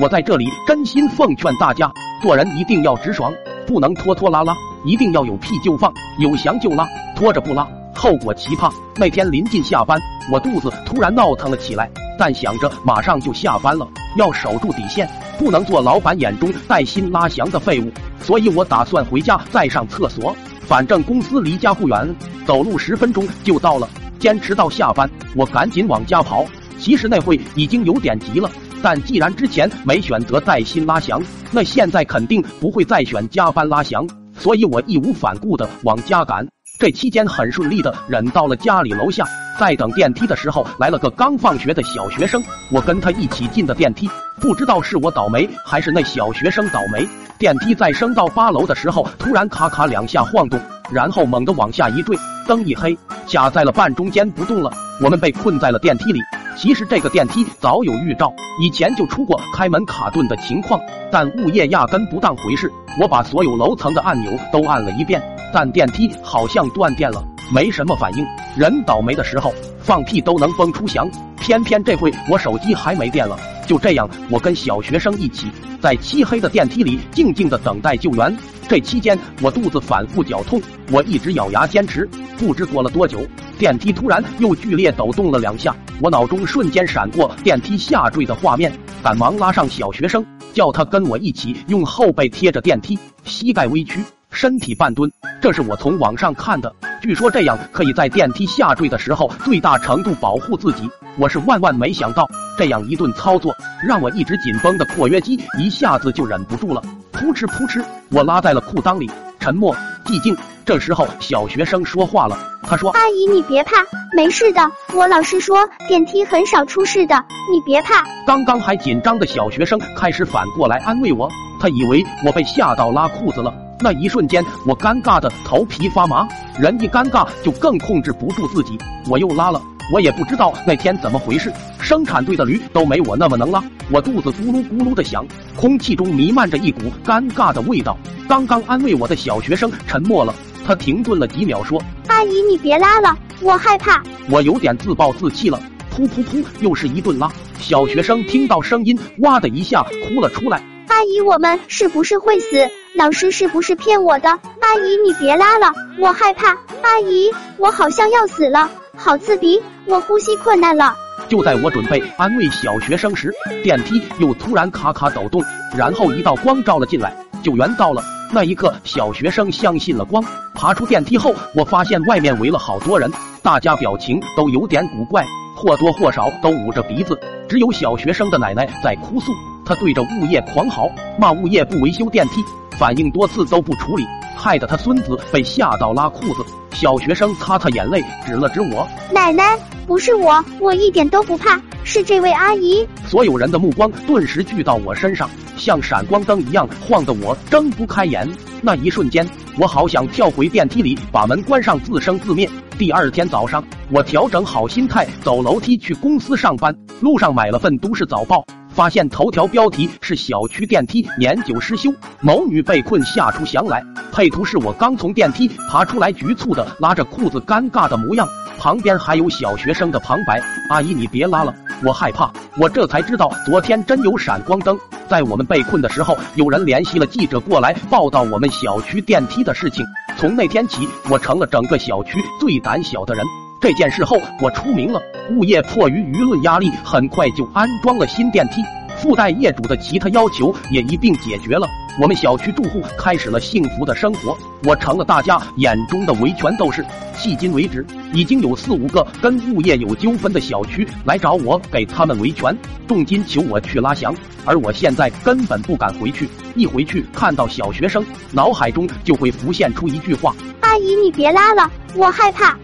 我在这里真心奉劝大家，做人一定要直爽，不能拖拖拉拉，一定要有屁就放，有翔就拉，拖着不拉，后果奇葩。那天临近下班，我肚子突然闹腾了起来，但想着马上就下班了，要守住底线，不能做老板眼中带薪拉翔的废物，所以我打算回家再上厕所。反正公司离家不远，走路十分钟就到了。坚持到下班，我赶紧往家跑。其实那会已经有点急了，但既然之前没选择带薪拉翔，那现在肯定不会再选加班拉翔，所以我义无反顾的往家赶。这期间很顺利的忍到了家里楼下，在等电梯的时候，来了个刚放学的小学生，我跟他一起进的电梯，不知道是我倒霉还是那小学生倒霉。电梯在升到八楼的时候，突然咔咔两下晃动，然后猛地往下一坠，灯一黑，卡在了半中间不动了。我们被困在了电梯里。其实这个电梯早有预兆，以前就出过开门卡顿的情况，但物业压根不当回事。我把所有楼层的按钮都按了一遍，但电梯好像断电了，没什么反应。人倒霉的时候放屁都能崩出翔，偏偏这回我手机还没电了。就这样，我跟小学生一起在漆黑的电梯里静静的等待救援。这期间，我肚子反复绞痛，我一直咬牙坚持。不知过了多久，电梯突然又剧烈抖动了两下，我脑中瞬间闪过电梯下坠的画面，赶忙拉上小学生，叫他跟我一起用后背贴着电梯，膝盖微屈，身体半蹲。这是我从网上看的，据说这样可以在电梯下坠的时候最大程度保护自己。我是万万没想到。这样一顿操作，让我一直紧绷的括约肌一下子就忍不住了，扑哧扑哧，我拉在了裤裆里。沉默，寂静。这时候，小学生说话了，他说：“阿姨，你别怕，没事的。我老师说电梯很少出事的，你别怕。”刚刚还紧张的小学生开始反过来安慰我，他以为我被吓到拉裤子了。那一瞬间，我尴尬的头皮发麻。人一尴尬就更控制不住自己，我又拉了。我也不知道那天怎么回事，生产队的驴都没我那么能拉。我肚子咕噜咕噜的响，空气中弥漫着一股尴尬的味道。刚刚安慰我的小学生沉默了，他停顿了几秒，说：“阿姨，你别拉了，我害怕。”我有点自暴自弃了，噗噗噗，又是一顿拉。小学生听到声音，哇的一下哭了出来：“阿姨，我们是不是会死？老师是不是骗我的？阿姨，你别拉了，我害怕。阿姨，我好像要死了。”好刺鼻，我呼吸困难了。就在我准备安慰小学生时，电梯又突然咔咔抖动，然后一道光照了进来，救援到了。那一刻，小学生相信了光。爬出电梯后，我发现外面围了好多人，大家表情都有点古怪，或多或少都捂着鼻子。只有小学生的奶奶在哭诉，她对着物业狂嚎，骂物业不维修电梯，反映多次都不处理，害得他孙子被吓到拉裤子。小学生擦擦眼泪，指了指我：“奶奶，不是我，我一点都不怕，是这位阿姨。”所有人的目光顿时聚到我身上，像闪光灯一样晃得我睁不开眼。那一瞬间，我好想跳回电梯里，把门关上，自生自灭。第二天早上，我调整好心态，走楼梯去公司上班。路上买了份《都市早报》。发现头条标题是小区电梯年久失修，某女被困吓出翔来。配图是我刚从电梯爬出来，局促的拉着裤子，尴尬的模样。旁边还有小学生的旁白：“阿姨，你别拉了，我害怕。”我这才知道，昨天真有闪光灯。在我们被困的时候，有人联系了记者过来报道我们小区电梯的事情。从那天起，我成了整个小区最胆小的人。这件事后，我出名了。物业迫于舆论压力，很快就安装了新电梯，附带业主的其他要求也一并解决了。我们小区住户开始了幸福的生活，我成了大家眼中的维权斗士。迄今为止，已经有四五个跟物业有纠纷的小区来找我给他们维权，重金求我去拉翔。而我现在根本不敢回去，一回去看到小学生，脑海中就会浮现出一句话：“阿姨，你别拉了，我害怕。”